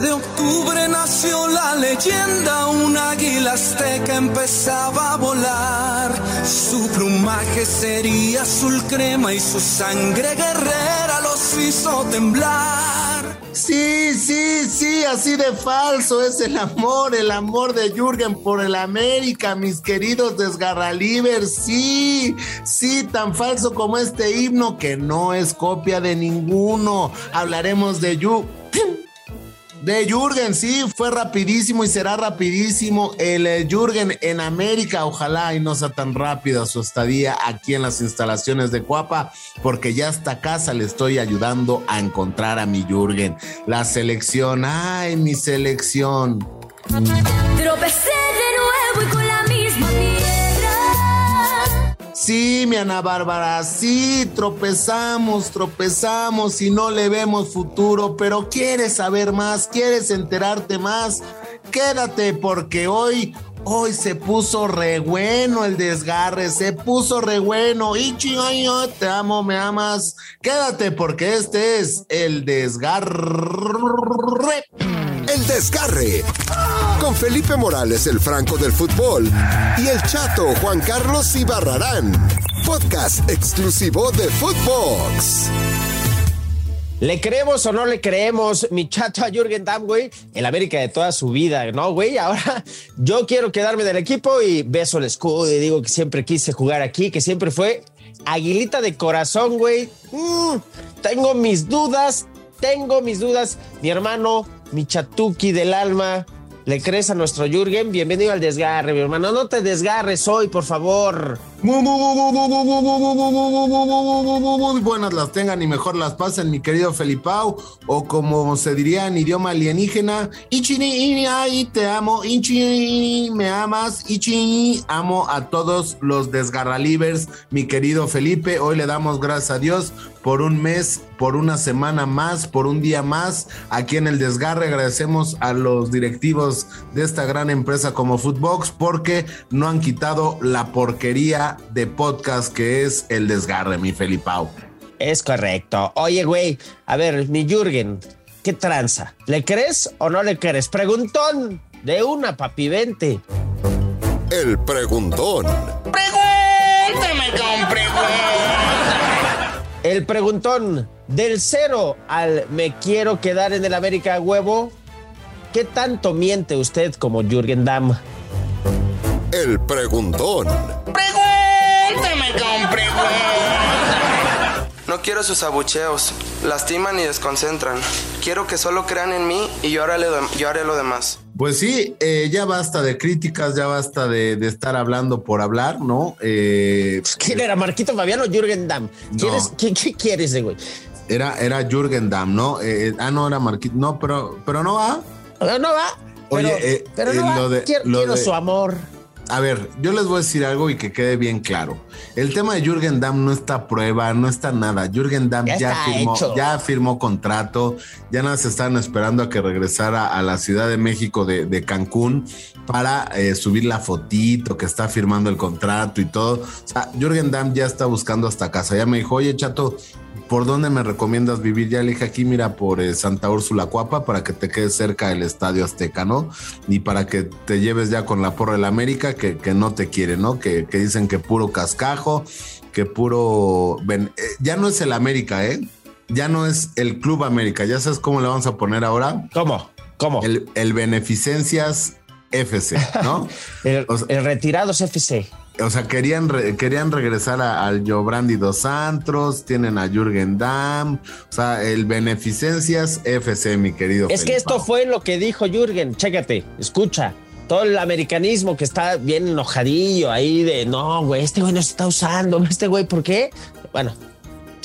12 de octubre nació la leyenda, un águila azteca empezaba a volar. Su plumaje sería azul crema y su sangre guerrera los hizo temblar. Sí, sí, sí, así de falso es el amor, el amor de Jürgen por el América, mis queridos desgarralivers. Sí, sí, tan falso como este himno que no es copia de ninguno. Hablaremos de Yu. De Jürgen, sí, fue rapidísimo y será rapidísimo el eh, Jürgen en América. Ojalá y no sea tan rápida su estadía aquí en las instalaciones de Cuapa, porque ya hasta casa le estoy ayudando a encontrar a mi Jürgen. La selección, ay, mi selección. Tropecé Sí, mi Ana Bárbara, sí, tropezamos, tropezamos y no le vemos futuro, pero quieres saber más, quieres enterarte más, quédate porque hoy, hoy se puso re bueno el desgarre, se puso re bueno. Ay, ay, te amo, me amas. Quédate porque este es el desgarre. El Desgarre. Con Felipe Morales, el Franco del Fútbol. Y el Chato Juan Carlos Ibarrarán. Podcast exclusivo de Footbox. ¿Le creemos o no le creemos, mi chato a Jürgen Damm, güey? El América de toda su vida, ¿no, güey? Ahora yo quiero quedarme del equipo y beso el escudo y digo que siempre quise jugar aquí, que siempre fue aguilita de corazón, güey. Mm, tengo mis dudas, tengo mis dudas. Mi hermano, mi chatuki del alma, ¿le crees a nuestro Jürgen? Bienvenido al desgarre, mi hermano. No te desgarres hoy, por favor. Muy, buenas las tengan y mejor las pasen, mi querido Felipao, o como se diría en idioma alienígena, Ichini, y te amo, Ichi, me amas, Ichi, amo a todos los desgarralivers, mi querido Felipe, hoy le damos gracias a Dios por un mes, por una semana más, por un día más. Aquí en el desgarre agradecemos a los directivos de esta gran empresa como Footbox porque no han quitado la porquería de podcast que es el desgarre, mi Felipao. Es correcto. Oye, güey, a ver, mi Jürgen, ¿qué tranza? ¿Le crees o no le crees? Preguntón de una, papi, vente. El Preguntón. Pregúntame con preguntas. El preguntón del cero al me quiero quedar en el América huevo. ¿Qué tanto miente usted como Jürgen Damm? El Preguntón. Pregúntame. No quiero sus abucheos, lastiman y desconcentran. Quiero que solo crean en mí y yo haré yo haré lo demás. Pues sí, eh, ya basta de críticas, ya basta de, de estar hablando por hablar, ¿no? Eh, ¿Quién era Marquito Fabiano o Jürgen Damm? ¿Quién No. es- ¿Qué, qué quiere ese güey? era, era Jürgen Damm, ¿no? Eh, ah, no, era Marquito, no, pero, pero no va. No, no va. Pero, Oye, eh, pero no eh, va. lo de- quiero lo quiero de- su amor. A ver, yo les voy a decir algo y que quede bien claro. El tema de Jürgen Damm no está a prueba, no está nada. Jürgen Damm Ya firmó, hecho. ya firmó contrato, ya nada se están esperando a que regresara a la Ciudad de México de, de Cancún para eh, subir la fotito que está firmando el contrato y todo. O sea, Jürgen Damm ya está buscando hasta casa. Ya me dijo, oye, chato, ¿por dónde me recomiendas vivir? Ya le dije aquí, mira, por eh, Santa Úrsula Cuapa, para que te quedes cerca del Estadio Azteca, ¿no? Y para que te lleves ya con la porra del América, que, que no te quiere, ¿no? Que, que dicen que puro cascajo, que puro... ven- eh, ya no es el América, ¿eh? Ya no es el Club América. ¿Ya sabes cómo le vamos a poner ahora? ¿Cómo? ¿Cómo? El, El, el Beneficencias FC, ¿no? o sea- el Retirados FC. O sea, querían, re- querían regresar a- al Jobrandi dos Santos, tienen a Jürgen Damm, o sea, el Beneficencias FC, mi querido. Es que esto fue lo que dijo Jürgen. Chécate, escucha. Todo el americanismo que está bien enojadillo ahí de no, güey, este güey no se está usando, este güey, ¿por qué? Bueno,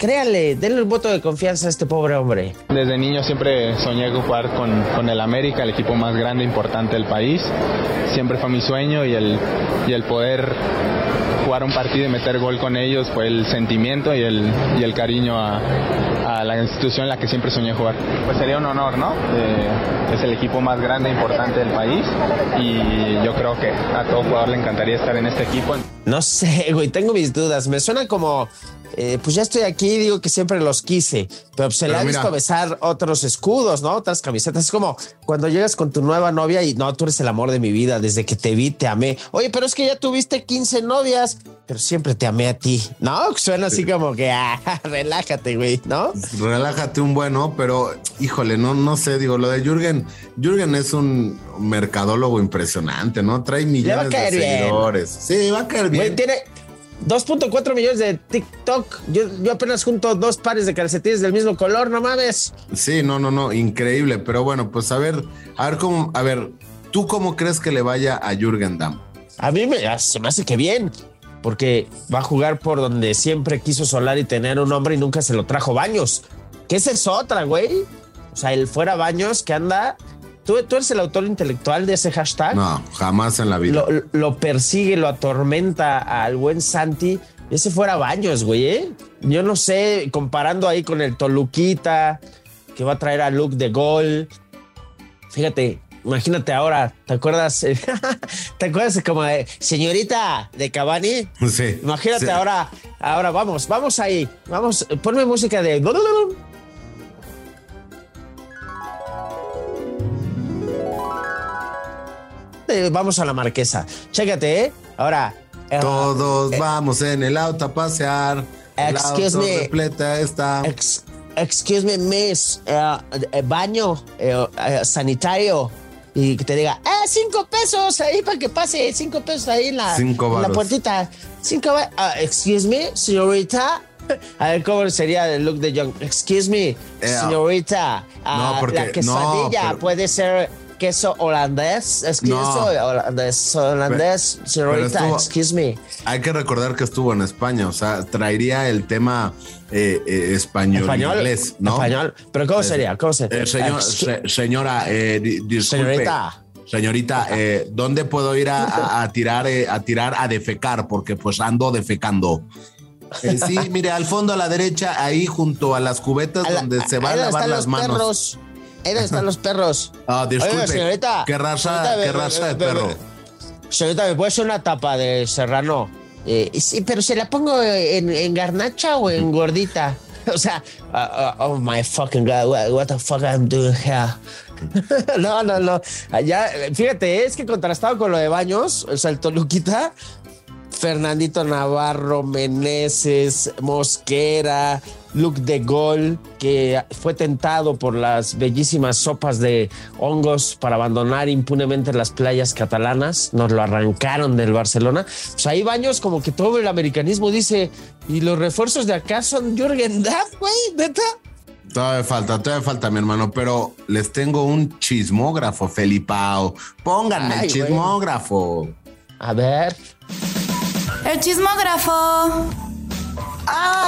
créale, denle el voto de confianza a este pobre hombre. Desde niño siempre soñé con jugar con, con el América, el equipo más grande e importante del país. Siempre fue mi sueño y el, y el poder jugar un partido y meter gol con ellos fue el sentimiento y el, y el cariño a, a la institución en la que siempre soñé jugar. Pues sería un honor, ¿no? Eh, es el equipo más grande e importante del país y yo creo que a todo jugador le encantaría estar en este equipo. No sé, güey, tengo mis dudas. Me suena como, eh, pues ya estoy aquí, digo que siempre los quise, pero se le ha visto besar otros escudos, ¿no? Otras camisetas. Es como cuando llegas con tu nueva novia y no, tú eres el amor de mi vida, desde que te vi te amé. Oye, pero es que ya tuviste 15 novias, pero siempre te amé a ti, ¿no? Suena así como que, ah, relájate, güey, ¿no? Relájate un bueno, pero híjole, no, no sé, digo, lo de Jürgen, Jürgen es un mercadólogo impresionante, ¿no? Trae millones de seguidores. Sí, va a caer bien. tiene 2.4 millones de TikTok. Yo, yo, apenas junto dos pares de calcetines del mismo color, no mames. Sí, no, no, no, increíble. Pero bueno, pues a ver, a ver cómo, a ver, ¿tú cómo crees que le vaya a Jürgen Damm? A mí me, se me hace que bien, porque va a jugar por donde siempre quiso solar y tener un hombre y nunca se lo trajo Baños. Esa es otra, güey. O sea, el fuera Baños que anda ¿Tú, eres el autor intelectual de ese hashtag? No, jamás en la vida. Lo, persigue, lo atormenta al buen Santi. Ese fuera Baños, güey. ¿eh? Yo no sé, comparando ahí con el Toluquita, que va a traer a Luke de gol. Fíjate, imagínate ahora, ¿te acuerdas? ¿Te acuerdas como de señorita de Cavani? Sí. Imagínate ahora, ahora vamos, vamos ahí, vamos, ponme música de vamos a la marquesa. Chécate, ¿eh? Ahora. Eh, Todos eh, vamos en el auto a pasear. Excuse me. Repleta está. excuse me, miss. Eh, baño sanitario. Y que te diga, ah, cinco pesos ahí para que pase, cinco pesos ahí en la, en la puertita. Cinco, uh, excuse me, señorita. A ver cómo sería el look de Young. Excuse me, señorita. no, porque, la quesadilla puede ser queso holandés. Es queso holandés, holandés, señorita, excuse me. Hay que recordar que estuvo en España, o sea, traería el tema eh, eh, español, español, inglés, ¿no? Español, pero ¿cómo sería? ¿Cómo sería? Eh, señor, señora, disculpe. Señorita. Señorita, ¿dónde puedo ir a, tirar, a tirar a defecar? Porque pues ando defecando. sí, mire, al fondo a la derecha, ahí junto a las cubetas donde se van a lavar las manos. Ahí donde están los perros. Ah, disculpe. señorita. ¿Qué raza, ¿qué raza de perro? Señorita, ¿me puede hacer una tapa de serrano? Eh, sí, pero ¿se la pongo en, garnacha o en gordita? O sea, uh, uh, oh my fucking God, what, the fuck I'm doing here? no, no, no. Allá, fíjate, es que contrastado con lo de baños, o sea, el Toluquita, Fernandito Navarro, Meneses, Mosquera, Luke de Gol, que fue tentado por las bellísimas sopas de hongos para abandonar impunemente las playas catalanas. Nos lo arrancaron del Barcelona. Pues ahí Baños, como que todo el americanismo dice, ¿y los refuerzos de acá son Jürgen Damm, güey? ¿Neta? Todavía falta, todavía falta, mi hermano, pero les tengo un chismógrafo, Felipao. Pónganme el chismógrafo. A ver. El chismógrafo.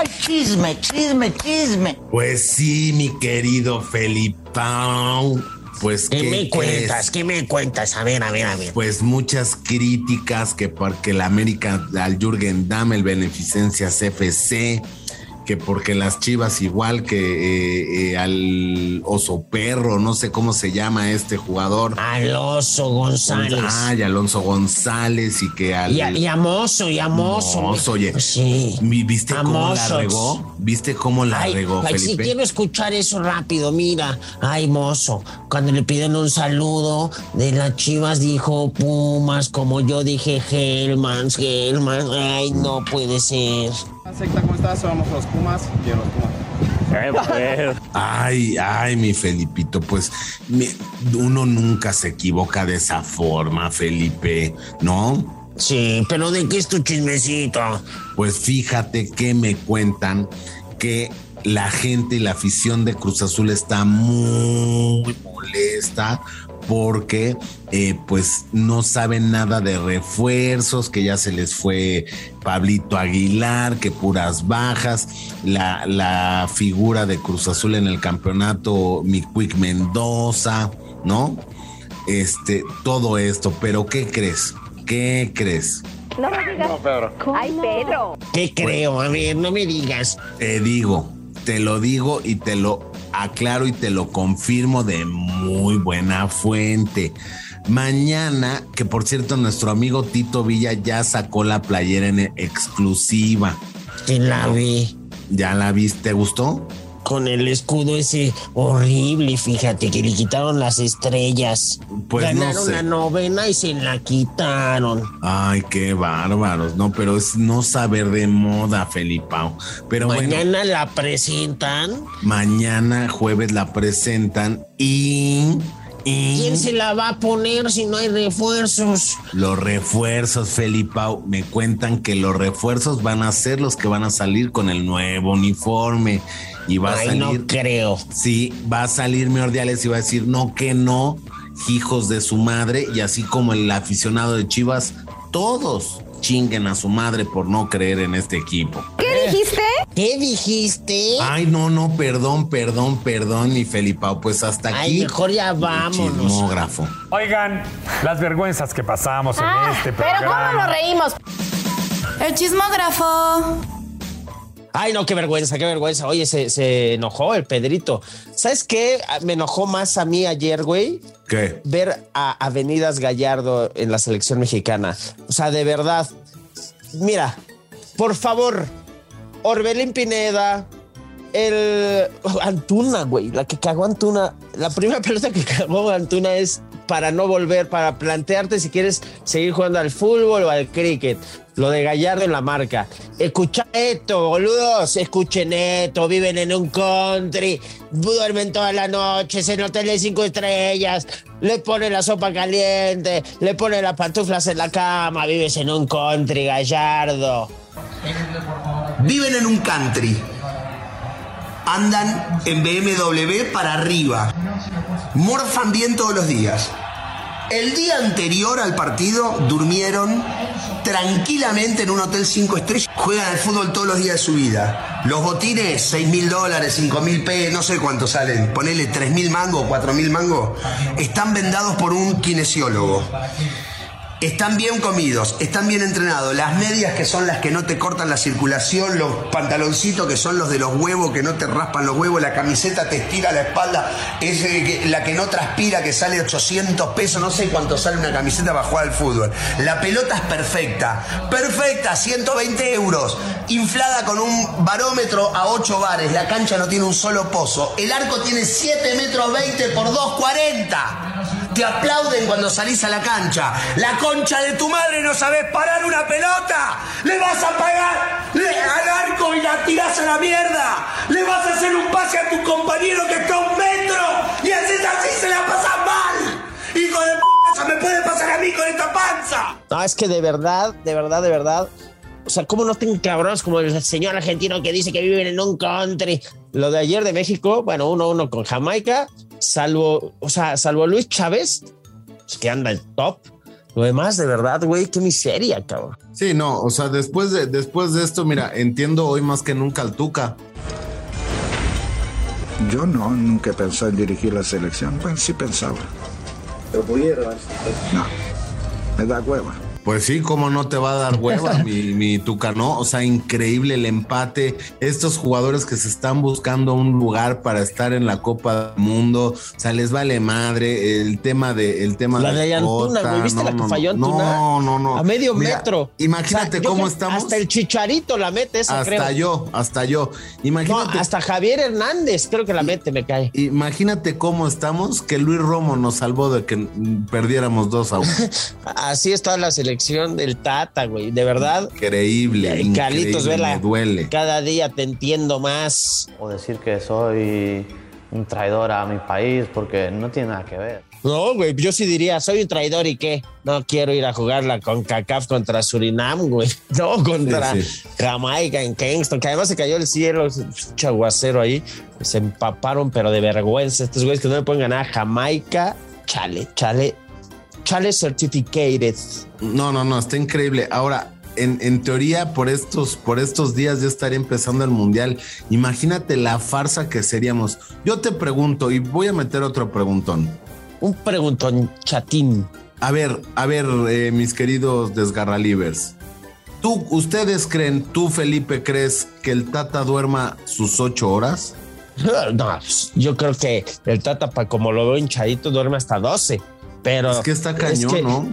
¡Ay, chisme, chisme, chisme! Pues sí, mi querido Felipao. Pues, ¿qué, me cuentas? ¿Qué me cuentas? A ver, a ver, a ver. Pues muchas críticas que porque la América al Jürgen Damm, el Beneficencia CFC, que porque las chivas igual que eh, eh, al oso perro, no sé cómo se llama este jugador. Alonso González. Ay, Alonso González y que al. Y a, y a Mozo, y a Mozo. Mozo, oye. Sí. ¿Viste cómo la regó? ¿Viste cómo la regó, ay, Sí, quiero escuchar eso rápido, mira. Ay, Mozo, cuando le piden un saludo de las chivas dijo Pumas, como yo dije Hellmans, Hellmans. Ay, no puede ser. ¿Cómo estás? Somos los Pumas y los Pumas. Ay, ay, mi Felipito, pues uno nunca se equivoca de esa forma, Felipe, ¿no? Sí, pero ¿de qué es tu chismecito? Pues fíjate que me cuentan que la gente y la afición de Cruz Azul está muy molesta porque eh, pues no saben nada de refuerzos, que ya se les fue Pablito Aguilar, que puras bajas, la, la figura de Cruz Azul en el campeonato, Miquic Mendoza, ¿no? Este, todo esto, pero ¿qué crees? ¿Qué crees? No me digas. No, Pedro. Ay, Pedro. ¿Qué creo? A ver, no me digas. Te digo, te lo digo y te lo aclaro y te lo confirmo de muy buena fuente. Mañana, que por cierto nuestro amigo Tito Villa ya sacó la playera en exclusiva. Sí la vi. ¿Ya la viste? ¿Te gustó? Con el escudo ese horrible, fíjate que le quitaron las estrellas. Pues no Ganaron sé. la novena y se la quitaron. Ay, qué bárbaros, no, pero es no saber de moda, Felipao. Pero bueno, Mañana la presentan. mañana jueves la presentan y, y ¿Quién se la va a poner si no hay refuerzos? los refuerzos, Felipao, me cuentan que los refuerzos van a ser los que van a salir con el nuevo uniforme y va a salir. no creo. Sí, va a salir Ordiales y va a decir no que no, hijos de su madre, y así como el aficionado de Chivas, todos chinguen a su madre por no creer en este equipo. ¿Qué? ¿Qué dijiste? Ay, no, no, perdón, perdón, perdón, mi Felipao, pues hasta aquí. Ay, mejor ya el vámonos. Chismógrafo. Oigan, las vergüenzas que pasamos en Ah, este pero programa. ¿cómo nos reímos? El chismógrafo. Ay, no, qué vergüenza, qué vergüenza. Oye, se, se enojó el Pedrito. ¿Sabes qué? Me enojó más a mí ayer, güey. ¿Qué? Ver a Avenidas Gallardo en la selección mexicana. O sea, de verdad. Mira, por favor, Orbelín Pineda, el Antuna, güey, la que cagó Antuna. La primera pelota que cagó Antuna es para no volver, para plantearte si quieres seguir jugando al fútbol o al cricket. Lo de Gallardo en la marca. Escucha esto, boludos. Escuchen esto. Viven en un country. Duermen toda la noche en hoteles cinco estrellas. Le ponen la sopa caliente. Le ponen las pantuflas en la cama. Vives en un country, Gallardo. Viven en un country. Andan en BMW para arriba. Morfan bien todos los días. El día anterior al partido durmieron tranquilamente en un hotel 5 estrellas. Juegan al fútbol todos los días de su vida. Los botines, 6 mil dólares, 5 mil p, no sé cuánto salen. Ponele 3 mil mango, 4 mil mango. Están vendados por un kinesiólogo. Están bien comidos, están bien entrenados. Las medias que son las que no te cortan la circulación, los pantaloncitos que son los de los huevos que no te raspan los huevos, la camiseta te estira la espalda, es eh, la que no transpira que sale 800 pesos, no sé cuánto sale una camiseta para jugar al fútbol. La pelota es perfecta, perfecta, 120 euros, inflada con un barómetro a 8 bares, la cancha no tiene un solo pozo, el arco tiene 7 metros 20 por 2,40. Te aplauden cuando salís a la cancha. La concha de tu madre no sabes parar una pelota. Le vas a pagar al arco y la tirás a la mierda. Le vas a hacer un pase a tu compañero que está a un metro. Y haces así se la pasas mal. Hijo de puta, me puede pasar a mí con esta panza. No, es que de verdad, de verdad, de verdad. O sea, ¿cómo no tienen cabrones como el señor argentino que dice que viven en un country? Lo de ayer de México, bueno, uno uno con Jamaica, salvo, o sea, salvo Luis Chávez, pues, que anda el top. Lo demás, de verdad, güey, qué miseria, cabrón. Sí, no, o sea, después de, después de esto, mira, entiendo hoy más que nunca al Tuca. Yo no, nunca he pensado en dirigir la selección. Bueno, sí pensaba. Pero pudiera. No, me da hueva. Pues sí, cómo no te va a dar hueva, mi, mi Tuca, ¿no? O sea, increíble el empate. Estos jugadores que se están buscando un lugar para estar en la Copa del Mundo, o sea, les vale madre el tema de el tema La de Antuna, Jota, güey, ¿viste no, la que no, falló Antuna? No, no, no. A medio Mira, metro. Imagínate O sea, yo cómo estamos. Hasta el chicharito la mete esa, hasta creo. yo, hasta yo. Imagínate. No, hasta Javier Hernández creo que la mete, me cae. Imagínate cómo estamos, que Luis Romo nos salvó de que perdiéramos dos a uno. Así está la selección del Tata, güey. De verdad. Increíble. Y Carlitos increíble, Vela, me duele. cada día te entiendo más. O decir que soy un traidor a mi país porque no tiene nada que ver. No, güey, yo sí diría, soy un traidor y qué. No quiero ir a jugarla con CACAF contra Surinam, güey. No, contra Sí, sí. Jamaica en Kingston, que además se cayó el cielo, chaguacero ahí. Se empaparon, pero de vergüenza. Estos güeyes que no le pueden ganar a Jamaica, chale, chale, chale certificated. No, no, no, está increíble. Ahora, en, en teoría, por estos, por estos días ya estaría empezando el mundial. Imagínate la farsa que seríamos. Yo te pregunto, y voy a meter otro preguntón. Un preguntón chatín. A ver, a ver, eh, mis queridos desgarralivers. ¿Tú, ustedes creen, tú, Felipe, crees que el Tata duerma sus ocho horas? No, yo creo que el Tata, como lo veo hinchadito, duerme hasta 12. Pero Es que está cañón, que- ¿no?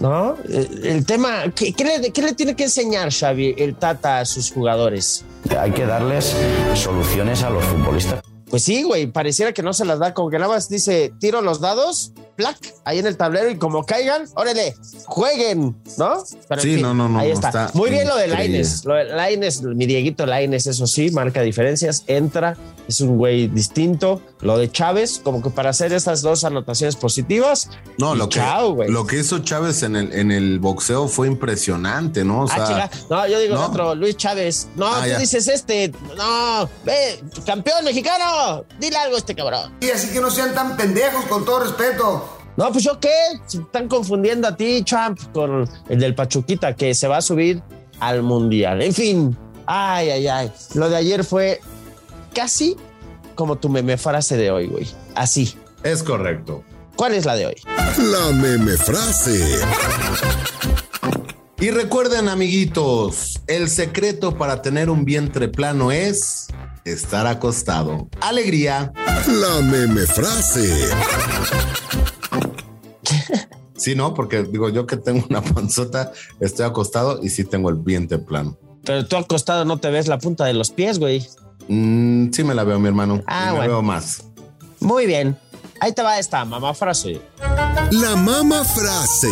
¿no? El, el tema, ¿qué, qué le, qué le tiene que enseñar Xavi, el Tata, a sus jugadores? Hay que darles soluciones a los futbolistas. Pues sí, güey, pareciera que no se las da, como que nada más dice, tiro los dados, plac, ahí en el tablero y como caigan, órale, jueguen, ¿no? Pero en Sí, fin, no, no, no, Ahí está. está Muy bien lo de. Laines, lo de Laines, mi Dieguito Laines, eso sí, marca diferencias, entra, es un güey distinto. Lo de Chávez, como que para hacer estas dos anotaciones positivas, No, y lo que, chao, güey. lo que hizo Chávez en el, en el boxeo fue impresionante, ¿no? O sea, ah, chica. No, yo digo otro, Luis Chávez. No, Ah, tú ya. dices este. No, ve, campeón mexicano. Dile algo a este cabrón. Y así que no sean tan pendejos, con todo respeto. No, pues yo qué. Se están confundiendo a ti, Champ, con el del Pachuquita, que se va a subir al mundial. En fin, ay, ay, ay. Lo de ayer fue casi como tu meme frase de hoy, güey. Así. Es correcto. ¿Cuál es la de hoy? La meme frase. Y recuerden, amiguitos, el secreto para tener un vientre plano es estar acostado. Alegría. La meme frase. Sí, no, porque digo yo que tengo una panzota, estoy acostado y sí tengo el vientre plano. Pero tú acostado no te ves la punta de los pies, güey. Mm, sí me la veo, mi hermano. Ah, Y me bueno. veo más. Muy bien. Ahí te va esta mamá frase. La mama frase.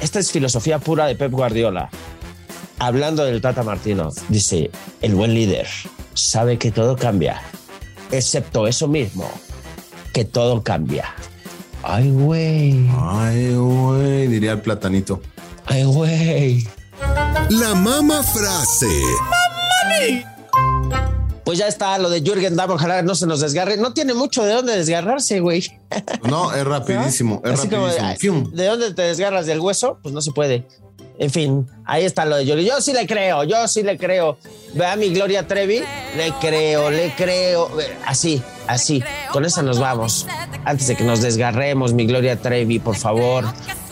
Esta es filosofía pura de Pep Guardiola. Hablando del Tata Martino, dice, el buen líder sabe que todo cambia, excepto eso mismo, que todo cambia. Ay, güey. Ay, güey, diría el platanito. Ay, güey. La mama frase. Pues ya está lo de Jürgen Damm, ojalá no se nos desgarre. No tiene mucho de dónde desgarrarse, güey. No, es rapidísimo, es Así rapidísimo. ¿De dónde te desgarras del hueso? Pues no se puede. En fin, ahí está lo de Jürgen. Yo sí le creo, yo sí le creo. Ve a mi Gloria Trevi, le creo, le creo. Así, así. Con esa nos vamos. Antes de que nos desgarremos, mi Gloria Trevi, por favor.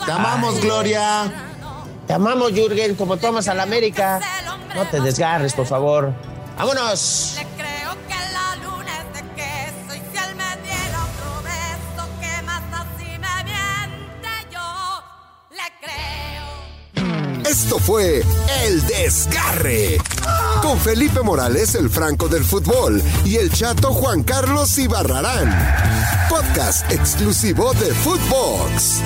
Te amamos, Gloria. Te amamos, Jürgen, como tomas a la América. No te desgarres, por favor. ¡Vámonos! Creo que la luna es de queso y si él me diera otro beso, que más así me miente yo, le creo. Esto fue El Desgarre. Con Felipe Morales, el Franco del Fútbol, y el chato Juan Carlos Ibarrarán. Podcast exclusivo de Footbox.